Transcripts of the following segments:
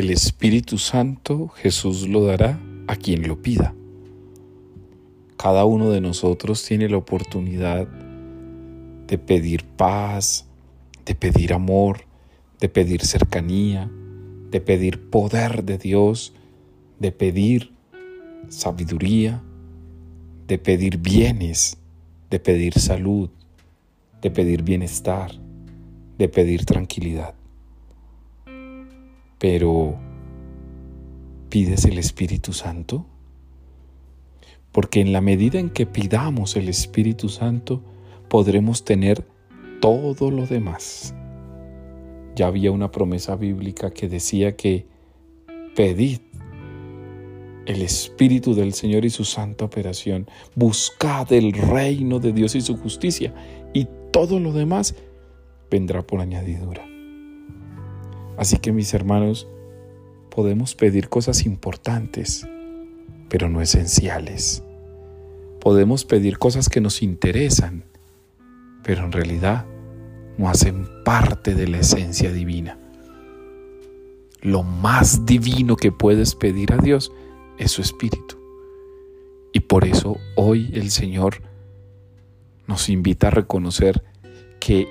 El Espíritu Santo Jesús lo dará a quien lo pida. Cada uno de nosotros tiene la oportunidad de pedir paz, de pedir amor, de pedir cercanía, de pedir poder de Dios, de pedir sabiduría, de pedir bienes, de pedir salud, de pedir bienestar, de pedir tranquilidad. Pero, ¿pides el Espíritu Santo? Porque en la medida en que pidamos el Espíritu Santo, podremos tener todo lo demás. Ya había una promesa bíblica que decía que pedid el Espíritu del Señor y su santa operación, buscad el reino de Dios y su justicia, y todo lo demás vendrá por añadidura. Así que mis hermanos, podemos pedir cosas importantes, pero no esenciales. Podemos pedir cosas que nos interesan, pero en realidad no hacen parte de la esencia divina. Lo más divino que puedes pedir a Dios es su espíritu. Y por eso hoy el Señor nos invita a reconocer que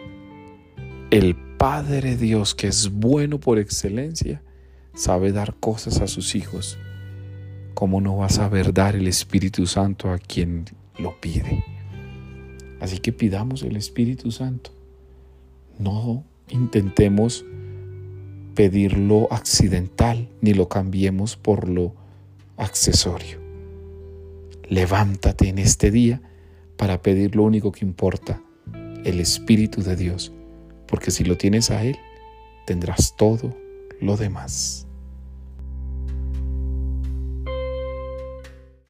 el Padre Dios, que es bueno por excelencia, sabe dar cosas a sus hijos. ¿Cómo no va a saber dar el Espíritu Santo a quien lo pide? Así que pidamos el Espíritu Santo. No intentemos pedirlo accidental ni lo cambiemos por lo accesorio. Levántate en este día para pedir lo único que importa, el Espíritu de Dios porque si lo tienes a Él, tendrás todo lo demás.